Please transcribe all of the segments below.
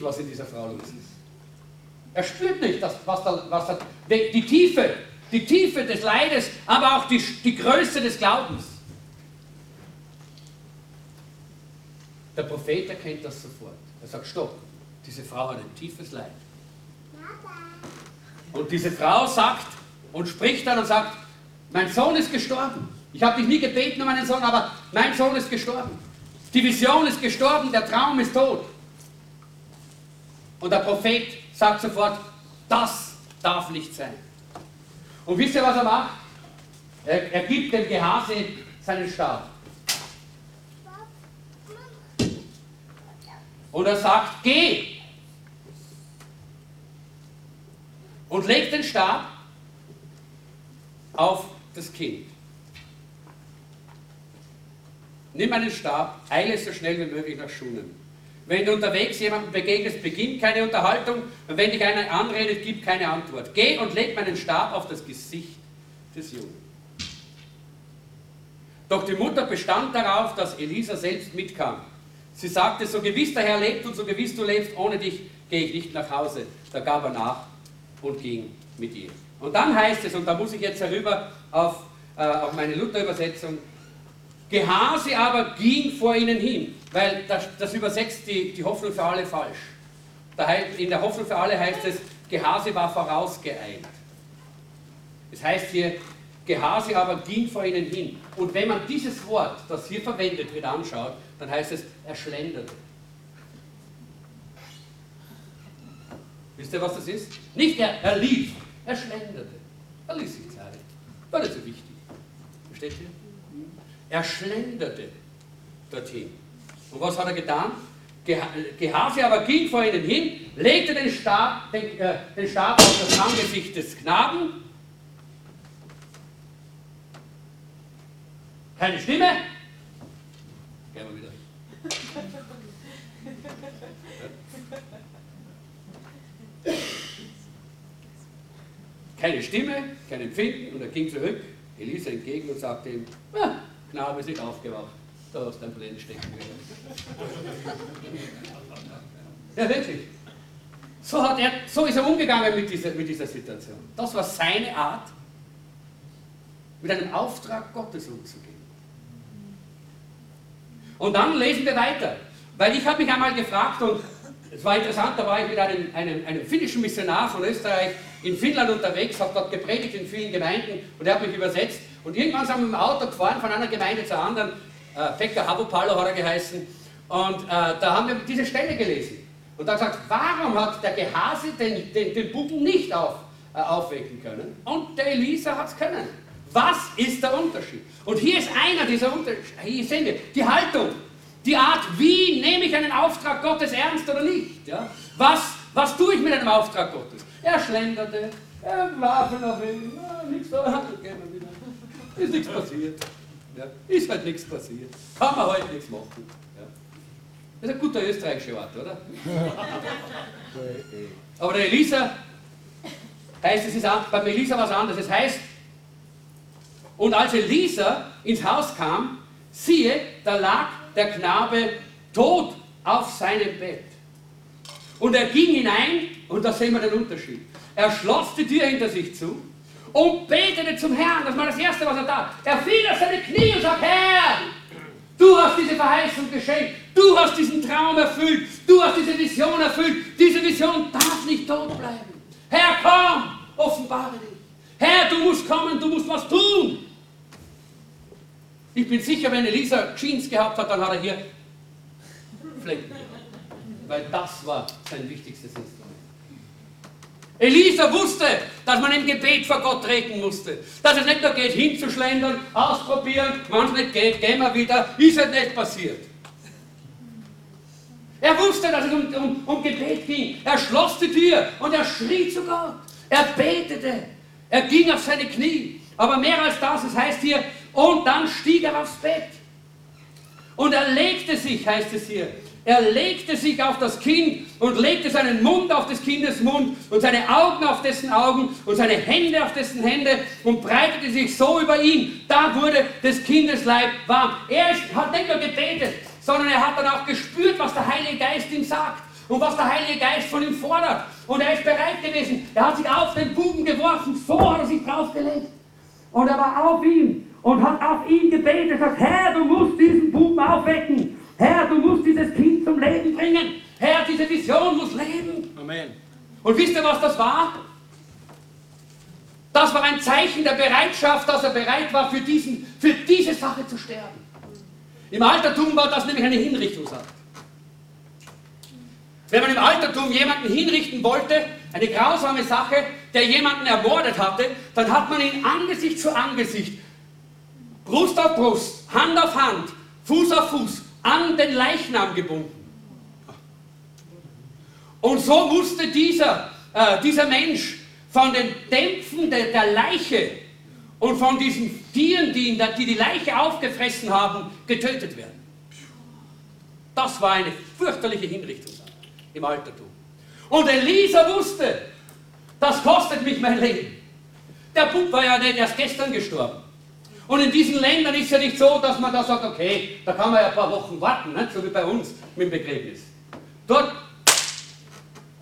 Nicht, was in dieser Frau los ist. Er spürt nicht, dass, was, da, was da, die, die, Tiefe, die Tiefe des Leides, aber auch die, die Größe des Glaubens. Der Prophet erkennt das sofort. Er sagt, stopp, diese Frau hat ein tiefes Leid. Und diese Frau sagt und spricht dann und sagt, mein Sohn ist gestorben. Ich habe dich nie gebeten um meinen Sohn, aber mein Sohn ist gestorben. Die Vision ist gestorben, der Traum ist tot. Und der Prophet sagt sofort, das darf nicht sein. Und wisst ihr, was er macht? Er, er gibt dem Gehase seinen Stab. Und er sagt, geh! Und legt den Stab auf das Kind. Nimm einen Stab, eile so schnell wie möglich nach Schulen. Wenn du unterwegs jemandem begegnest, beginnt keine Unterhaltung und wenn dich einer anredet, gib keine Antwort. Geh und leg meinen Stab auf das Gesicht des Jungen. Doch die Mutter bestand darauf, dass Elisa selbst mitkam. Sie sagte, so gewiss der Herr lebt und so gewiss du lebst, ohne dich gehe ich nicht nach Hause. Da gab er nach und ging mit ihr. Und dann heißt es, und da muss ich jetzt herüber auf, äh, auf meine Luther-Übersetzung, Gehase aber ging vor ihnen hin, weil das, das übersetzt die, die Hoffnung für alle falsch. in der Hoffnung für alle heißt es, Gehase war vorausgeeilt. Es heißt hier, Gehase aber ging vor ihnen hin. Und wenn man dieses Wort, das hier verwendet wird, anschaut, dann heißt es, er schlenderte. Wisst ihr, was das ist? Nicht er, er lief, er schlenderte. Er ließ sich Zeit. War nicht so wichtig. Versteht ihr? Er schlenderte dorthin. Und was hat er getan? Gehase aber ging vor ihnen hin, legte den Stab, den, äh, den Stab auf das Angesicht des Knaben. Keine Stimme. Gehen wir wieder. Keine Stimme, kein Empfinden und er ging zurück, Elisa entgegen und sagte ihm, ah, Knabe ist nicht aufgewacht, da hast du ein Blende stecken Ja, wirklich. So, hat er, so ist er umgegangen mit dieser, mit dieser Situation. Das war seine Art, mit einem Auftrag Gottes umzugehen. Und dann lesen wir weiter. Weil ich habe mich einmal gefragt und es war interessant, da war ich mit einem, einem, einem finnischen Missionar von Österreich in Finnland unterwegs, habe dort gepredigt in vielen Gemeinden und er hat mich übersetzt. Und irgendwann sind wir im Auto gefahren von einer Gemeinde zur anderen. Äh, Pekka Habopalo hat er geheißen. Und äh, da haben wir diese Stelle gelesen. Und da gesagt, warum hat der Gehase den, den, den Buben nicht auf, äh, aufwecken können? Und der Elisa hat es können. Was ist der Unterschied? Und hier ist einer dieser Unterschiede. Hier sehen wir die Haltung, die Art, wie nehme ich einen Auftrag Gottes ernst oder nicht. Ja? Was, was tue ich mit einem Auftrag Gottes? Er schlenderte, er warf nach ihm, ah, nichts da, wieder. Ist nichts passiert. Ja? Ist halt nichts passiert. Kann man halt nichts machen. Ja? Das ist ein guter österreichischer Ort, oder? Aber der Elisa heißt, es ist beim Elisa was anderes. Es heißt, und als Elisa ins Haus kam, siehe, da lag der Knabe tot auf seinem Bett. Und er ging hinein, und da sehen wir den Unterschied. Er schloss die Tür hinter sich zu und betete zum Herrn. Das war das Erste, was er tat. Er fiel auf seine Knie und sagte, Herr, du hast diese Verheißung geschenkt. Du hast diesen Traum erfüllt. Du hast diese Vision erfüllt. Diese Vision darf nicht tot bleiben. Herr, komm, offenbare dich. Herr, du musst kommen, du musst was tun. Ich bin sicher, wenn Elisa Jeans gehabt hat, dann hat er hier Flecken. Weil das war sein wichtigstes Instrument. Elisa wusste, dass man im Gebet vor Gott treten musste. Dass es nicht nur geht, hinzuschlendern, ausprobieren, wenn es nicht geht, gehen wir wieder, ist es nicht passiert. Er wusste, dass es um, um, um Gebet ging. Er schloss die Tür und er schrie zu Gott. Er betete. Er ging auf seine Knie. Aber mehr als das, es heißt hier, und dann stieg er aufs Bett. Und er legte sich, heißt es hier, er legte sich auf das Kind und legte seinen Mund auf des Kindes Mund und seine Augen auf dessen Augen und seine Hände auf dessen Hände und breitete sich so über ihn. Da wurde des Kindes Leib warm. Er hat nicht nur gebetet, sondern er hat dann auch gespürt, was der Heilige Geist ihm sagt und was der Heilige Geist von ihm fordert. Und er ist bereit gewesen. Er hat sich auf den Buben geworfen, so hat er sich draufgelegt. Und er war auf ihm und hat auf ihn gebetet, sagt, Herr, du musst diesen Buben aufwecken. Herr, du musst dieses Kind zum Leben bringen. Herr, diese Vision muss leben. Amen. Und wisst ihr, was das war? Das war ein Zeichen der Bereitschaft, dass er bereit war, für, diesen, für diese Sache zu sterben. Im Altertum war das nämlich eine Hinrichtungsart. Wenn man im Altertum jemanden hinrichten wollte, eine grausame Sache, der jemanden ermordet hatte, dann hat man ihn Angesicht zu Angesicht, Brust auf Brust, Hand auf Hand, Fuß auf Fuß an den Leichnam gebunden. Und so musste dieser, äh, dieser Mensch von den Dämpfen der, der Leiche und von diesen Tieren, die, ihn, die die Leiche aufgefressen haben, getötet werden. Das war eine fürchterliche Hinrichtung im Altertum. Und Elisa wusste, das kostet mich mein Leben. Der Bub war ja nicht erst gestern gestorben. Und in diesen Ländern ist ja nicht so, dass man da sagt, okay, da kann man ja ein paar Wochen warten, nicht? so wie bei uns mit dem Begräbnis. Dort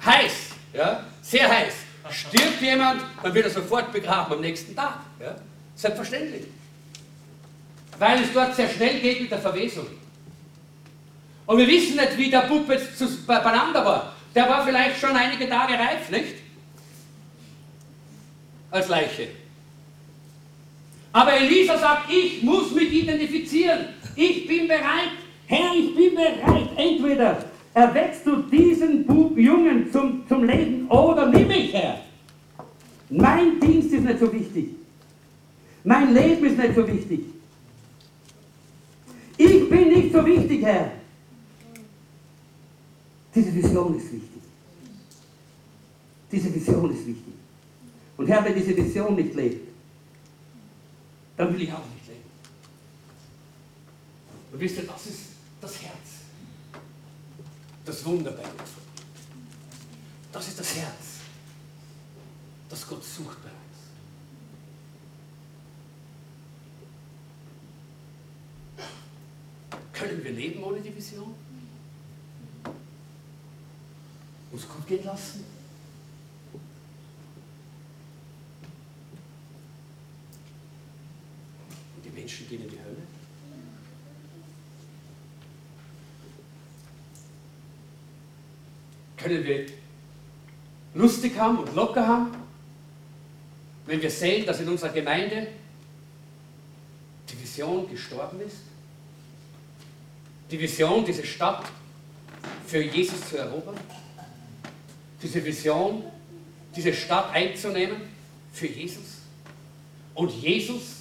heiß, ja, sehr heiß. Stirbt jemand, dann wird er sofort begraben am nächsten Tag. Ja? Selbstverständlich. Weil es dort sehr schnell geht mit der Verwesung. Und wir wissen nicht, wie der Bub jetzt beieinander war. Der war vielleicht schon einige Tage reif, nicht? Als Leiche. Aber Elisa sagt, ich muss mich identifizieren. Ich bin bereit. Herr, ich bin bereit. Entweder erweckst du diesen Bub, Jungen zum, zum Leben oder nimm mich her. Mein Dienst ist nicht so wichtig. Mein Leben ist nicht so wichtig. Ich bin nicht so wichtig, Herr. Diese Vision ist wichtig. Diese Vision ist wichtig. Und Herr, wenn diese Vision nicht lebt, dann will ich auch nicht leben. Und wisst ihr, das ist das Herz. Das Wunder bei Gott. Das ist das Herz, das Gott sucht bei uns. Können wir leben ohne die Vision? Uns gut gehen lassen? Und die Menschen gehen in die Hölle? Können wir lustig haben und locker haben, wenn wir sehen, dass in unserer Gemeinde die Vision gestorben ist? Die Vision, diese Stadt für Jesus zu erobern? Diese Vision, diese Stadt einzunehmen für Jesus? Und Jesus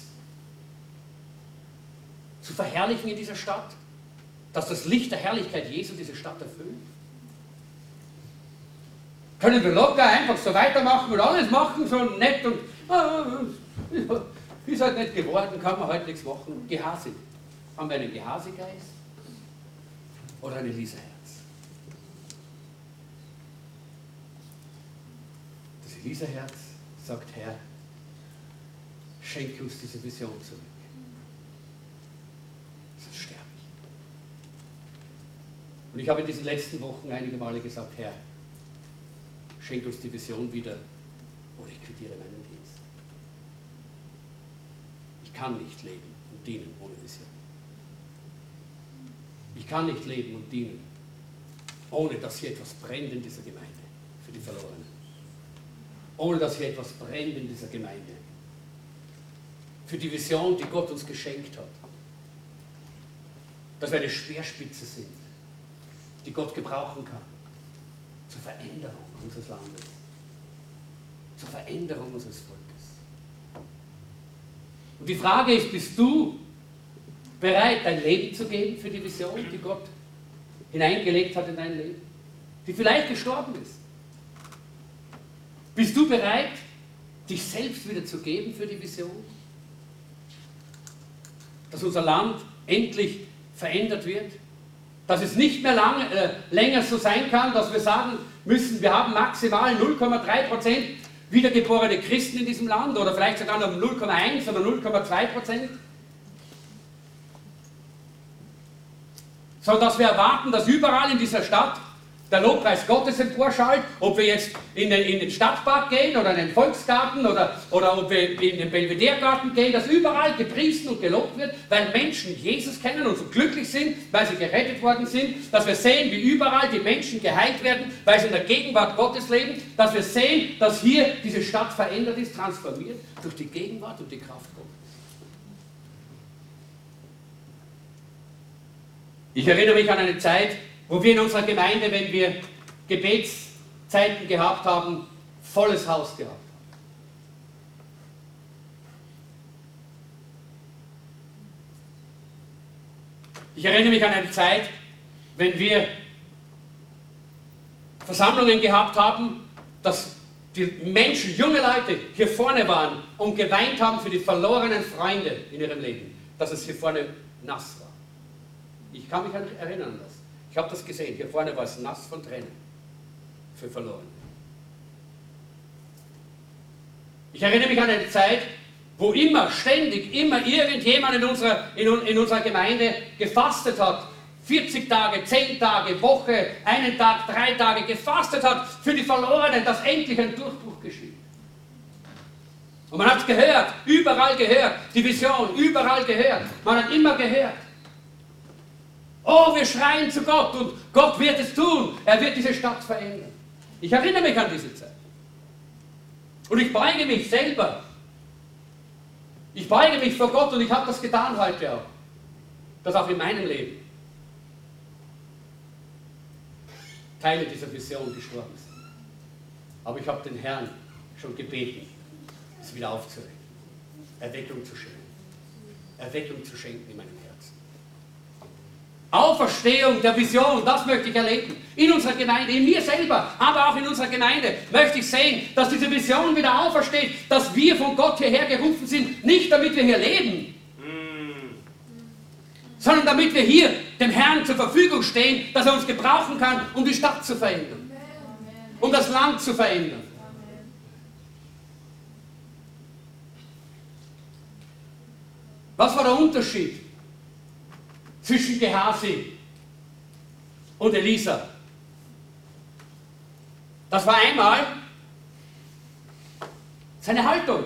zu verherrlichen in dieser Stadt? Dass das Licht der Herrlichkeit Jesu diese Stadt erfüllt? Können wir locker einfach so weitermachen und alles machen, so nett und ah, ist halt nicht geworden, kann man halt nichts machen. Gehasig. Haben wir einen Gehasegeist oder ein Elisa-Herz? Das Elisa-Herz sagt, Herr, schenke uns diese Vision zurück. Sonst sterbe ich. Und ich habe in diesen letzten Wochen einige Male gesagt, Herr, schenk uns die Vision wieder oder ich quittiere meinen Dienst. Ich kann nicht leben und dienen ohne Vision. Ich kann nicht leben und dienen, ohne dass hier etwas brennt in dieser Gemeinde für die Verlorenen. Ohne dass hier etwas brennt in dieser Gemeinde. Für die Vision, die Gott uns geschenkt hat. Dass wir eine Speerspitze sind, die Gott gebrauchen kann zur Veränderung unseres Landes, zur Veränderung unseres Volkes. Und die Frage ist, bist du bereit, dein Leben zu geben für die Vision, die Gott hineingelegt hat in dein Leben, die vielleicht gestorben ist? Bist du bereit, dich selbst wieder zu geben für die Vision? Dass unser Land endlich verändert wird? Dass es nicht mehr lang, äh, länger so sein kann, dass wir sagen müssen, wir haben maximal 0,3% wiedergeborene Christen in diesem Land oder vielleicht sogar noch 0,1 oder 0,2%. sondern dass wir erwarten, dass überall in dieser Stadt der Lobpreis Gottes emporschallt, ob wir jetzt in den, in den Stadtpark gehen oder in den Volksgarten oder, oder ob wir in den Belvederegarten gehen, dass überall gepriesen und gelobt wird, weil Menschen Jesus kennen und so glücklich sind, weil sie gerettet worden sind, dass wir sehen, wie überall die Menschen geheilt werden, weil sie in der Gegenwart Gottes leben, dass wir sehen, dass hier diese Stadt verändert ist, transformiert durch die Gegenwart und die Kraft Gottes. Ich erinnere mich an eine Zeit, wo wir in unserer Gemeinde, wenn wir Gebetszeiten gehabt haben, volles Haus gehabt haben. Ich erinnere mich an eine Zeit, wenn wir Versammlungen gehabt haben, dass die Menschen, junge Leute hier vorne waren und geweint haben für die verlorenen Freunde in ihrem Leben, dass es hier vorne nass war. Ich kann mich erinnern. Ich habe das gesehen. Hier vorne war es nass von Tränen für verloren. Ich erinnere mich an eine Zeit, wo immer, ständig, immer irgendjemand in unserer, in, in unserer Gemeinde gefastet hat. 40 Tage, 10 Tage, Woche, einen Tag, drei Tage gefastet hat für die Verlorenen, dass endlich ein Durchbruch geschieht. Und man hat es gehört, überall gehört, die Vision, überall gehört. Man hat immer gehört. Oh, wir schreien zu Gott und Gott wird es tun. Er wird diese Stadt verändern. Ich erinnere mich an diese Zeit. Und ich beuge mich selber. Ich beuge mich vor Gott und ich habe das getan heute auch. Das auch in meinem Leben. Teile dieser Vision gestorben sind. Aber ich habe den Herrn schon gebeten, es wieder aufzuwecken. Erweckung zu schenken. Erweckung zu schenken in meinem. Auferstehung der Vision, das möchte ich erleben. In unserer Gemeinde, in mir selber, aber auch in unserer Gemeinde möchte ich sehen, dass diese Vision wieder aufersteht, dass wir von Gott hierher gerufen sind, nicht damit wir hier leben, sondern damit wir hier dem Herrn zur Verfügung stehen, dass er uns gebrauchen kann, um die Stadt zu verändern, um das Land zu verändern. Was war der Unterschied zwischen Gehasi und Elisa. Das war einmal seine Haltung.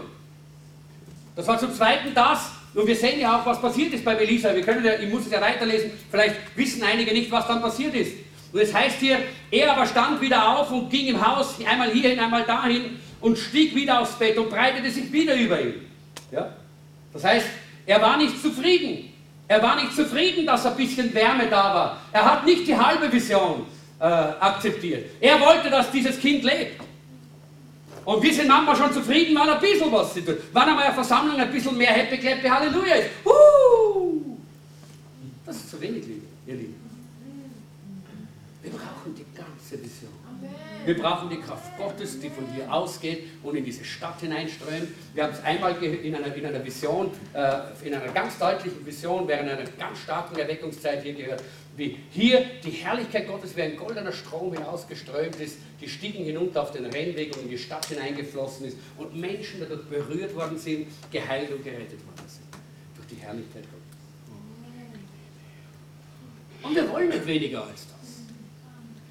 Das war zum Zweiten das, und wir sehen ja auch, was passiert ist bei Elisa. Wir können ja, ich muss es ja weiterlesen, vielleicht wissen einige nicht, was dann passiert ist. Und es heißt hier, er aber stand wieder auf und ging im Haus einmal hierhin, einmal dahin und stieg wieder aufs Bett und breitete sich wieder über ihn. Ja? Das heißt, er war nicht zufrieden. Er war nicht zufrieden, dass ein bisschen Wärme da war. Er hat nicht die halbe Vision äh, akzeptiert. Er wollte, dass dieses Kind lebt. Und wir sind manchmal schon zufrieden, weil ein bisschen was sie tut. Wann einmal eine Versammlung ein bisschen mehr Happy Clappy Halleluja ist. Das ist zu wenig, ihr Lieben. Wir brauchen die ganze Vision. Wir brauchen die Kraft Gottes, die von hier ausgeht und in diese Stadt hineinströmt. Wir haben es einmal in einer, in einer Vision, äh, in einer ganz deutlichen Vision, während einer ganz starken Erweckungszeit hier gehört, wie hier die Herrlichkeit Gottes wie ein goldener Strom hinausgeströmt ist, die Stiegen hinunter auf den Rennweg und in die Stadt hineingeflossen ist und Menschen dadurch berührt worden sind, geheilt und gerettet worden sind. Durch die Herrlichkeit Gottes. Und wir wollen nicht weniger als das.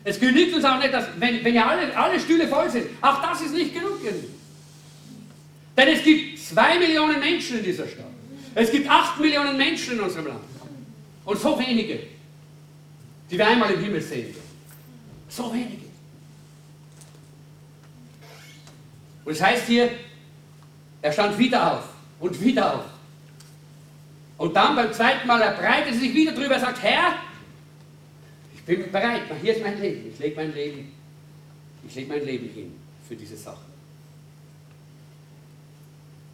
Es genügt uns auch nicht, dass, wenn, wenn ja alle, alle Stühle voll sind. Auch das ist nicht genug. Denn es gibt zwei Millionen Menschen in dieser Stadt. Es gibt acht Millionen Menschen in unserem Land. Und so wenige, die wir einmal im Himmel sehen. So wenige. Und es heißt hier, er stand wieder auf und wieder auf. Und dann beim zweiten Mal, er breitete sich wieder drüber, er sagt, Herr, ich bin bereit, hier ist mein Leben. Ich lege mein Leben, ich lege mein Leben hin für diese Sache.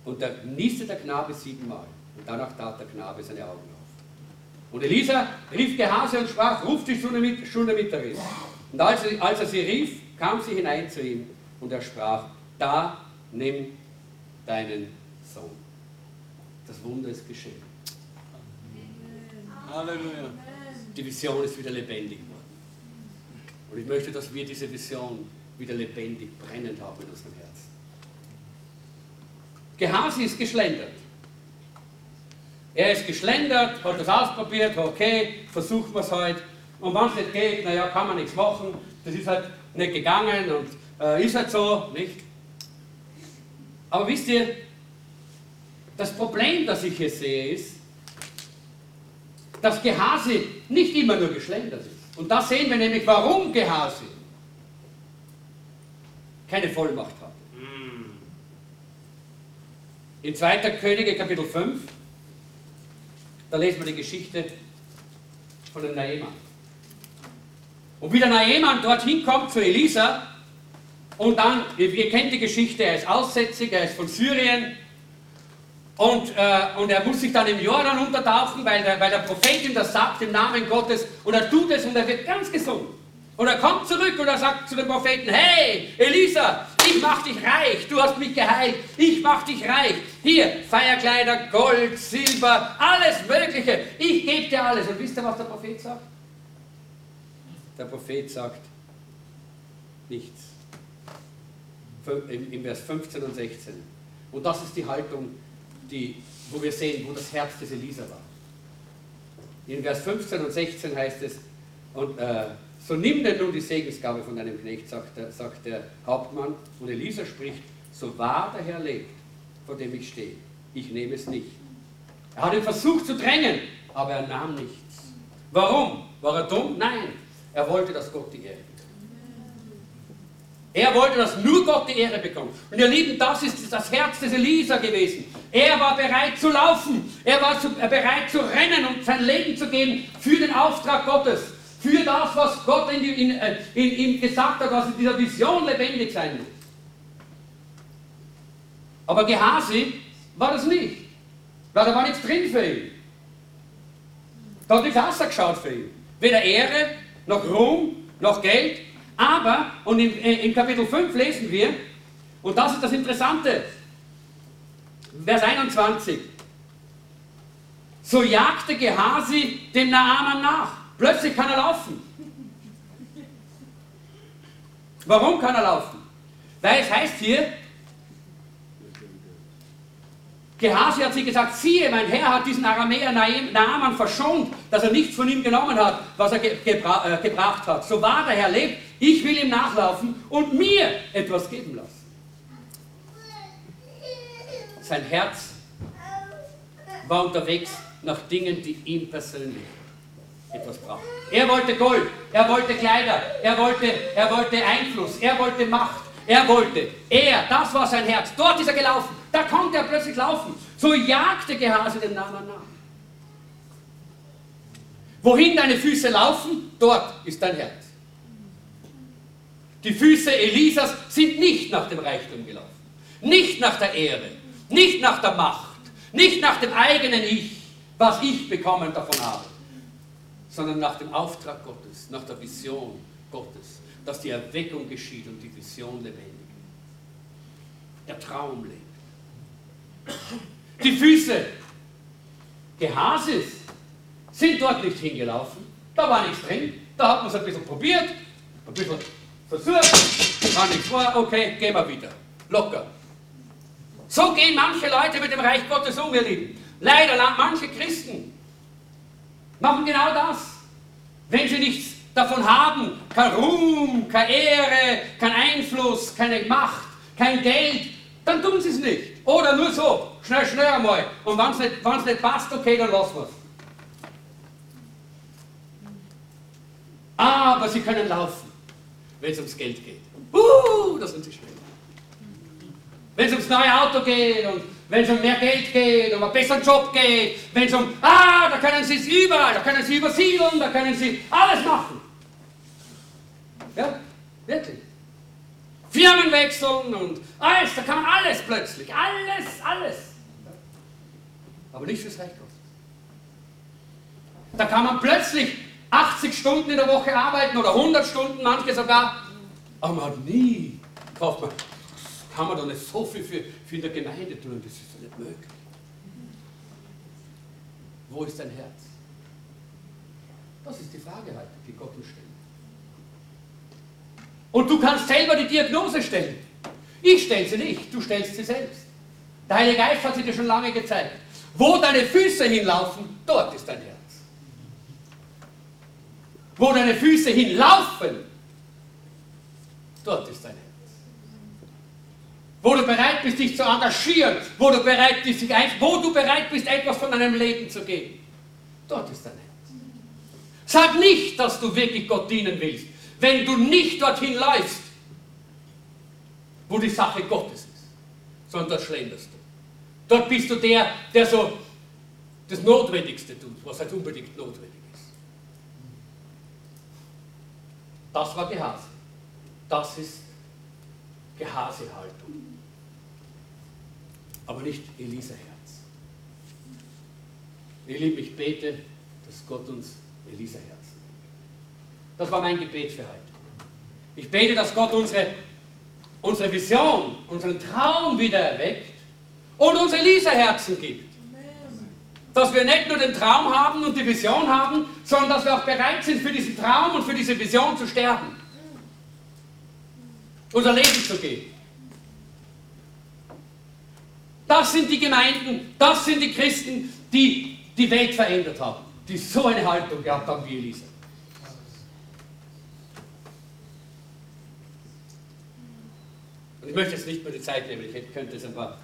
Und da nieste der Knabe siebenmal. Und danach tat der Knabe seine Augen auf. Und Elisa rief Gehase und sprach, ruf die Schunemiterin. Und als er, als er sie rief, kam sie hinein zu ihm und er sprach, da nimm deinen Sohn. Das Wunder ist geschehen. Halleluja die Vision ist wieder lebendig geworden. Und ich möchte, dass wir diese Vision wieder lebendig, brennend haben in unserem Herzen. Gehasi ist geschlendert. Er ist geschlendert, hat das ausprobiert, okay, versuchen wir es halt. Und wenn es nicht geht, naja, kann man nichts machen. Das ist halt nicht gegangen und äh, ist halt so, nicht? Aber wisst ihr, das Problem, das ich hier sehe, ist, dass Gehase nicht immer nur geschlendert ist. Und da sehen wir nämlich, warum Gehase keine Vollmacht hat. In 2. Könige Kapitel 5, da lesen wir die Geschichte von dem Naemann. Und wie der Naemann dorthin kommt zu Elisa, und dann, ihr, ihr kennt die Geschichte, er ist aussätzig, er ist von Syrien, und, äh, und er muss sich dann im Jordan untertauchen, weil der, weil der Prophet ihm das sagt im Namen Gottes, und er tut es und er wird ganz gesund. Und er kommt zurück und er sagt zu dem Propheten, hey, Elisa, ich mach dich reich, du hast mich geheilt, ich mach dich reich. Hier, Feierkleider, Gold, Silber, alles Mögliche, ich gebe dir alles. Und wisst ihr, was der Prophet sagt? Der Prophet sagt nichts. Im Vers 15 und 16. Und das ist die Haltung, die, wo wir sehen, wo das Herz des Elisa war. In Vers 15 und 16 heißt es, und äh, so nimm denn nun die Segensgabe von deinem Knecht, sagt der, sagt der Hauptmann. Und Elisa spricht, so wahr der Herr lebt, vor dem ich stehe, ich nehme es nicht. Er hat ihn versucht zu drängen, aber er nahm nichts. Warum? War er dumm? Nein. Er wollte, dass Gott die Ehre bekommt. Er wollte, dass nur Gott die Ehre bekommt. Und ihr Lieben, das ist das Herz des Elisa gewesen. Er war bereit zu laufen. Er war zu, äh, bereit zu rennen und sein Leben zu geben für den Auftrag Gottes für das, was Gott in, in, äh, in, ihm gesagt hat, was in dieser Vision lebendig sein muss. Aber Gehasi war das nicht. Weil da war nichts drin für ihn. Da hat nichts ausgeschaut für ihn. Weder Ehre, noch Ruhm, noch Geld. Aber, und in, äh, in Kapitel 5 lesen wir, und das ist das Interessante, Vers 21. So jagte Gehasi dem Naaman nach. Plötzlich kann er laufen. Warum kann er laufen? Weil es heißt hier, Gehasi hat sie gesagt, siehe, mein Herr hat diesen Aramäer Naaman verschont, dass er nichts von ihm genommen hat, was er gebra äh, gebracht hat. So wahr der Herr lebt, ich will ihm nachlaufen und mir etwas geben lassen. Sein Herz war unterwegs nach Dingen, die ihm persönlich etwas braucht. Er wollte Gold, er wollte Kleider, er wollte, er wollte Einfluss, er wollte Macht, er wollte, er, das war sein Herz. Dort ist er gelaufen, da konnte er plötzlich laufen. So jagte Gehase dem Namen nach. Wohin deine Füße laufen, dort ist dein Herz. Die Füße Elisas sind nicht nach dem Reichtum gelaufen, nicht nach der Ehre, nicht nach der Macht, nicht nach dem eigenen Ich, was ich bekommen davon habe. Sondern nach dem Auftrag Gottes, nach der Vision Gottes, dass die Erweckung geschieht und die Vision lebendig. Der Traum lebt. Die Füße Gehasis sind dort nicht hingelaufen, da war nichts drin, da hat man es ein bisschen probiert, ein bisschen versucht, war nichts vor, okay, gehen wir wieder. Locker. So gehen manche Leute mit dem Reich Gottes um, ihr Lieben. Leider manche Christen machen genau das. Wenn sie nichts davon haben, kein Ruhm, keine Ehre, kein Einfluss, keine Macht, kein Geld, dann tun sie es nicht. Oder nur so, schnell, schnell einmal. Und wenn es nicht, nicht passt, okay, dann lassen wir es. Aber sie können laufen, wenn es ums Geld geht. Uh, da sind sie schnell. Wenn es ums neue Auto geht und wenn es um mehr Geld geht, um einen besseren Job geht, wenn es um, ah, da können Sie es überall, da können Sie übersiedeln, da können Sie alles machen. Ja, wirklich. Firmen wechseln und alles, da kann man alles plötzlich, alles, alles. Aber nicht fürs Reich Gottes. Da kann man plötzlich 80 Stunden in der Woche arbeiten oder 100 Stunden, manche sogar, aber man hat nie, kauft man kann man doch nicht so viel für, für in der Gemeinde tun, das ist doch nicht möglich. Wo ist dein Herz? Das ist die Frage heute, die Gott uns stellt. Und du kannst selber die Diagnose stellen. Ich stelle sie nicht, du stellst sie selbst. Der Heilige Geist hat sie dir schon lange gezeigt. Wo deine Füße hinlaufen, dort ist dein Herz. Wo deine Füße hinlaufen, dort ist dein Herz. Wo du bereit bist, dich zu engagieren, wo du bereit bist, dich ein, wo du bereit bist, etwas von deinem Leben zu geben, dort ist dein Herz. Sag nicht, dass du wirklich Gott dienen willst, wenn du nicht dorthin läufst, wo die Sache Gottes ist, sondern dort schlenderst du. Dort bist du der, der so das Notwendigste tut, was halt unbedingt notwendig ist. Das war Gehase. Das ist Gehasehaltung. Aber nicht Elisa Herz. Ihr Lieben, ich bete, dass Gott uns Elisa Herzen Das war mein Gebet für heute. Ich bete, dass Gott unsere, unsere Vision, unseren Traum wieder erweckt und uns Elisa Herzen gibt. Dass wir nicht nur den Traum haben und die Vision haben, sondern dass wir auch bereit sind, für diesen Traum und für diese Vision zu sterben. Unser Leben zu geben. Das sind die Gemeinden, das sind die Christen, die die Welt verändert haben, die so eine Haltung gehabt haben wie Elisa. Und ich möchte jetzt nicht mehr die Zeit nehmen, ich könnte jetzt ein paar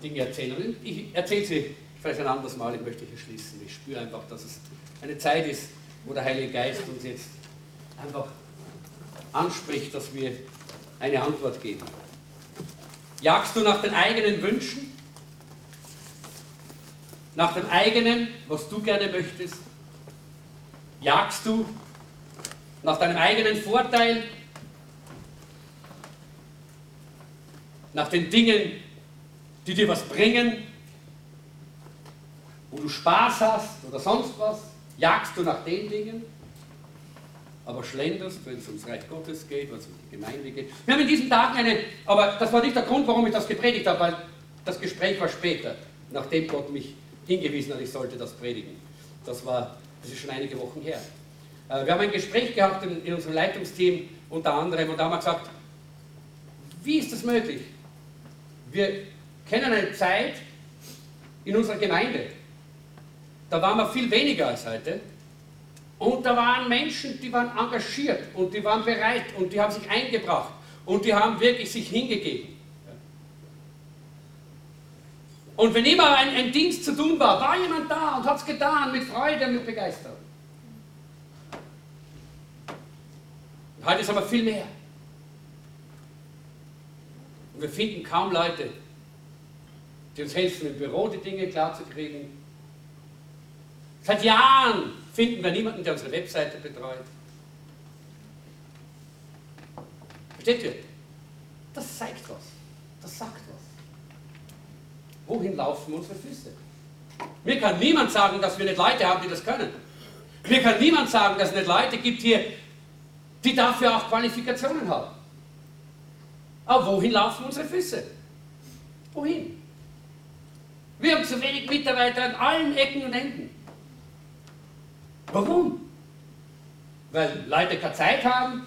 Dinge erzählen. Ich erzähle sie vielleicht ein anderes Mal, ich möchte hier schließen. Ich spüre einfach, dass es eine Zeit ist, wo der Heilige Geist uns jetzt einfach anspricht, dass wir eine Antwort geben. Jagst du nach den eigenen Wünschen? Nach dem eigenen, was du gerne möchtest? Jagst du nach deinem eigenen Vorteil? Nach den Dingen, die dir was bringen? Wo du Spaß hast oder sonst was? Jagst du nach den Dingen? aber schlenderst, wenn es ums Reich Gottes geht, es um die Gemeinde geht. Wir haben in diesen Tagen eine, aber das war nicht der Grund, warum ich das gepredigt habe, weil das Gespräch war später, nachdem Gott mich hingewiesen hat, ich sollte das predigen. Das war, das ist schon einige Wochen her. Äh, wir haben ein Gespräch gehabt in, in unserem Leitungsteam unter anderem und da haben wir gesagt, wie ist das möglich? Wir kennen eine Zeit in unserer Gemeinde, da waren wir viel weniger als heute und da waren Menschen, die waren engagiert und die waren bereit und die haben sich eingebracht und die haben wirklich sich hingegeben. Und wenn immer ein, ein Dienst zu tun war, war jemand da und hat es getan mit Freude und mit Begeisterung. Und heute ist aber viel mehr. Und wir finden kaum Leute, die uns helfen, im Büro die Dinge klarzukriegen. Seit Jahren finden wir niemanden, der unsere Webseite betreut. Versteht ihr? Das zeigt was. Das sagt was. Wohin laufen unsere Füße? Mir kann niemand sagen, dass wir nicht Leute haben, die das können. Mir kann niemand sagen, dass es nicht Leute gibt hier, die dafür auch Qualifikationen haben. Aber wohin laufen unsere Füße? Wohin? Wir haben zu wenig Mitarbeiter an allen Ecken und Enden. Warum? Weil Leute keine Zeit haben,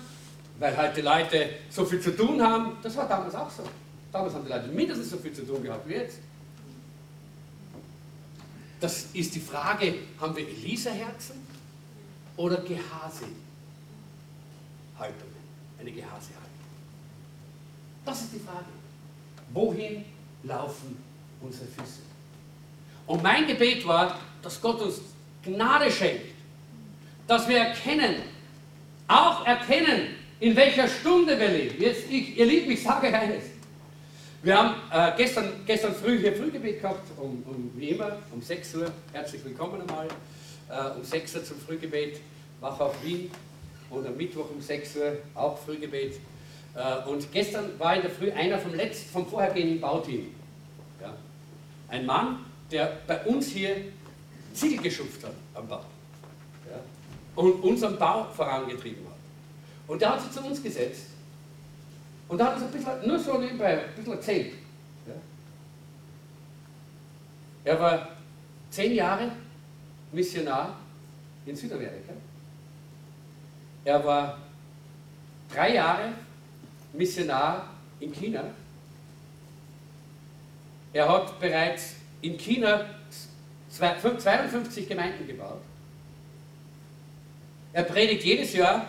weil halt Leute so viel zu tun haben. Das war damals auch so. Damals haben die Leute mindestens so viel zu tun gehabt wie jetzt. Das ist die Frage, haben wir Elisa-Herzen oder Gehase-Haltungen? Eine Gehase-Haltung. Das ist die Frage. Wohin laufen unsere Füße? Und mein Gebet war, dass Gott uns Gnade schenkt, dass wir erkennen, auch erkennen, in welcher Stunde wir leben. Jetzt, ich, ihr Lieben, ich sage eines. Wir haben äh, gestern, gestern früh hier Frühgebet gehabt, um, um, wie immer, um 6 Uhr. Herzlich willkommen einmal. Äh, um 6 Uhr zum Frühgebet, Wach auf Wien. Und am Mittwoch um 6 Uhr auch Frühgebet. Äh, und gestern war in der Früh einer vom, letzten, vom vorhergehenden Bauteam. Ja. Ein Mann, der bei uns hier Ziegel geschupft hat am Bau und unseren Bau vorangetrieben hat. Und der hat sich zu uns gesetzt und da hat uns ein bisschen, nur so nebenbei, ein bisschen erzählt. Ja. Er war zehn Jahre Missionar in Südamerika. Er war drei Jahre Missionar in China. Er hat bereits in China 52 Gemeinden gebaut. Er predigt jedes Jahr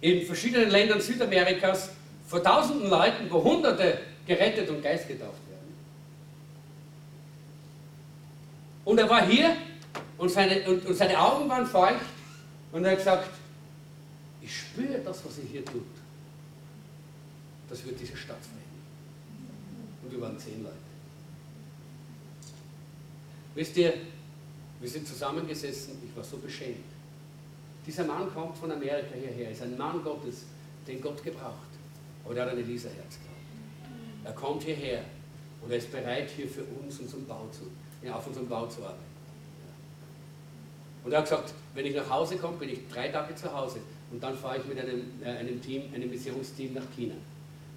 in verschiedenen Ländern Südamerikas vor tausenden Leuten, wo Hunderte gerettet und geistgetauft werden. Und er war hier und seine, und, und seine Augen waren feucht und er hat gesagt, ich spüre das, was er hier tut. Das wird diese Stadt verändern. Und wir waren zehn Leute. Wisst ihr, wir sind zusammengesessen, ich war so beschämt. Dieser Mann kommt von Amerika hierher, ist ein Mann Gottes, den Gott gebraucht. Aber der hat ein Elisa-Herz gehabt. Er kommt hierher und er ist bereit, hier für uns unseren Bau zu, ja, auf unserem Bau zu arbeiten. Und er hat gesagt, wenn ich nach Hause komme, bin ich drei Tage zu Hause und dann fahre ich mit einem, äh, einem Team, einem Missionsteam nach China.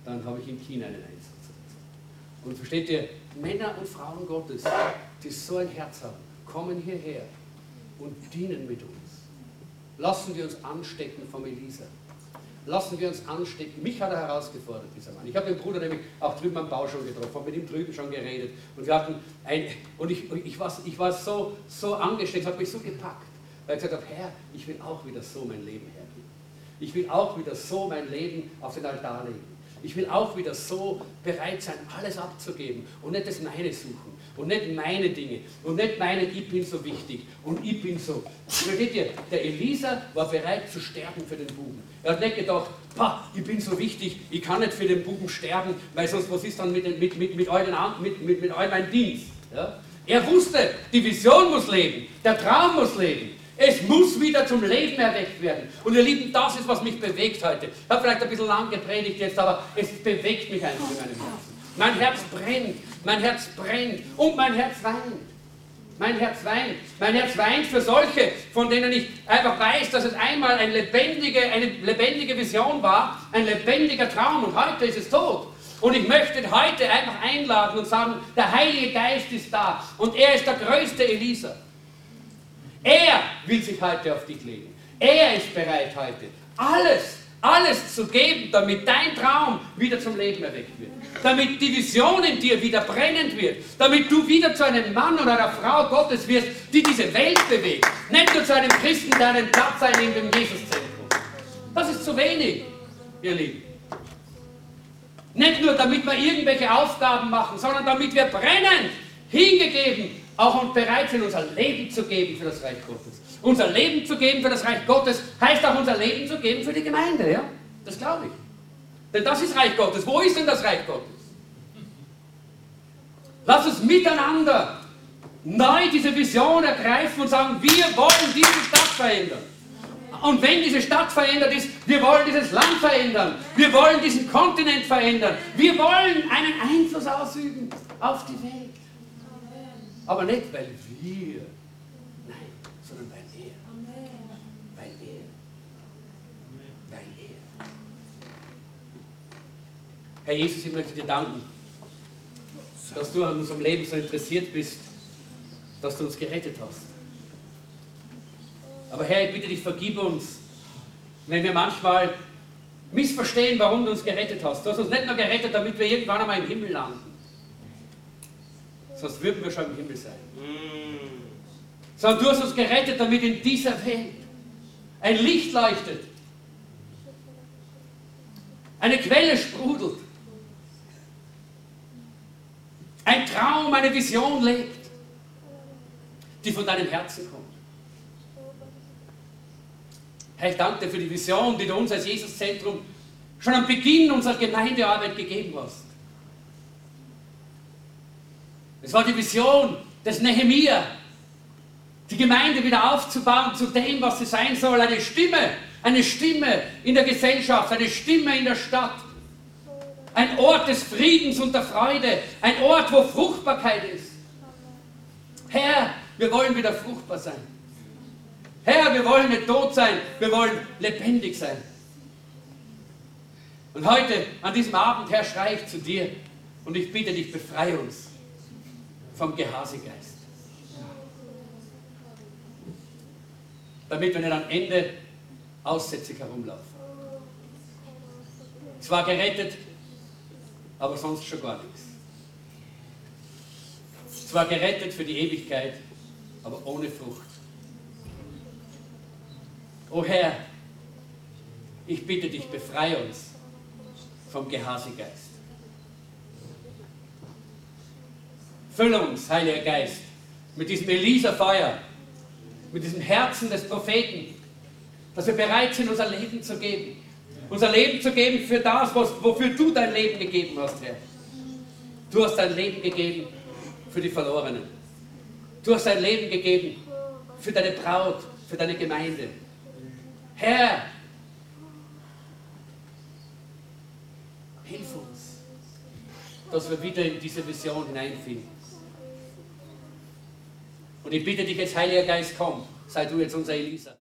Dann habe ich in China einen Einsatz. Und versteht ihr, Männer und Frauen Gottes, die so ein Herz haben, kommen hierher und dienen mit uns. Lassen wir uns anstecken vom Elisa. Lassen wir uns anstecken. Mich hat er herausgefordert, dieser Mann. Ich habe den Bruder nämlich auch drüben am Bau schon getroffen, habe mit ihm drüben schon geredet. Und wir hatten ein, und ich, ich, war, ich war so, so angesteckt, es hat mich so gepackt, weil ich gesagt habe, Herr, ich will auch wieder so mein Leben hergeben. Ich will auch wieder so mein Leben auf den Altar legen. Ich will auch wieder so bereit sein, alles abzugeben und nicht das meine suchen und nicht meine Dinge und nicht meinen, ich bin so wichtig und ich bin so. Versteht ihr, der Elisa war bereit zu sterben für den Buben. Er hat nicht gedacht, ich bin so wichtig, ich kann nicht für den Buben sterben, weil sonst was ist dann mit, mit, mit, mit, euren, mit, mit, mit eurem Dienst? Ja? Er wusste, die Vision muss leben, der Traum muss leben. Es muss wieder zum Leben erweckt werden. Und ihr Lieben, das ist, was mich bewegt heute. Ich habe vielleicht ein bisschen lang gepredigt jetzt, aber es bewegt mich einfach in meinem Herzen. Mein Herz brennt, mein Herz brennt und mein Herz weint. Mein Herz weint. Mein Herz weint für solche, von denen ich einfach weiß, dass es einmal eine lebendige, eine lebendige Vision war, ein lebendiger Traum und heute ist es tot. Und ich möchte heute einfach einladen und sagen, der Heilige Geist ist da und er ist der größte Elisa. Er will sich heute auf dich legen. Er ist bereit heute, alles, alles zu geben, damit dein Traum wieder zum Leben erweckt wird. Damit die Vision in dir wieder brennend wird. Damit du wieder zu einem Mann oder einer Frau Gottes wirst, die diese Welt bewegt. Nicht nur zu einem Christen, der einen Platz einnimmt im Jesuszentrum. Das ist zu wenig, ihr Lieben. Nicht nur, damit wir irgendwelche Aufgaben machen, sondern damit wir brennend, hingegeben auch und bereit sind, unser Leben zu geben für das Reich Gottes. Unser Leben zu geben für das Reich Gottes heißt auch unser Leben zu geben für die Gemeinde. Ja? Das glaube ich. Denn das ist Reich Gottes. Wo ist denn das Reich Gottes? Lass uns miteinander neu diese Vision ergreifen und sagen, wir wollen diese Stadt verändern. Und wenn diese Stadt verändert ist, wir wollen dieses Land verändern. Wir wollen diesen Kontinent verändern. Wir wollen einen Einfluss ausüben auf die Welt. Aber nicht, weil wir, nein, sondern weil er. Weil er. Weil er. Herr Jesus, ich möchte dir danken, dass du an unserem Leben so interessiert bist, dass du uns gerettet hast. Aber Herr, ich bitte dich, vergib uns, wenn wir manchmal missverstehen, warum du uns gerettet hast. Du hast uns nicht nur gerettet, damit wir irgendwann einmal im Himmel landen sonst würden wir schon im Himmel sein. Sondern du hast uns gerettet, damit in dieser Welt ein Licht leuchtet, eine Quelle sprudelt, ein Traum, eine Vision lebt, die von deinem Herzen kommt. Herr, ich danke dir für die Vision, die du uns als Jesuszentrum schon am Beginn unserer Gemeindearbeit gegeben hast. Es war die Vision des Nehemia, die Gemeinde wieder aufzubauen zu dem, was sie sein soll. Eine Stimme, eine Stimme in der Gesellschaft, eine Stimme in der Stadt. Ein Ort des Friedens und der Freude, ein Ort, wo Fruchtbarkeit ist. Herr, wir wollen wieder fruchtbar sein. Herr, wir wollen nicht tot sein, wir wollen lebendig sein. Und heute, an diesem Abend, Herr, schreie ich zu dir und ich bitte dich, befreie uns vom Gehasegeist. Damit wir nicht am Ende aussätzig herumlaufen. Zwar gerettet, aber sonst schon gar nichts. zwar gerettet für die Ewigkeit, aber ohne Frucht. O Herr, ich bitte dich, befreie uns vom Gehasegeist. Fülle uns, Heiliger Geist, mit diesem Elisa-Feuer, mit diesem Herzen des Propheten, dass wir bereit sind, unser Leben zu geben. Unser Leben zu geben für das, was, wofür du dein Leben gegeben hast, Herr. Du hast dein Leben gegeben für die Verlorenen. Du hast dein Leben gegeben für deine Braut, für deine Gemeinde. Herr, hilf uns, dass wir wieder in diese Vision hineinfinden. Und ich bitte dich jetzt, Heiliger Geist, komm, sei du jetzt unser Elisa.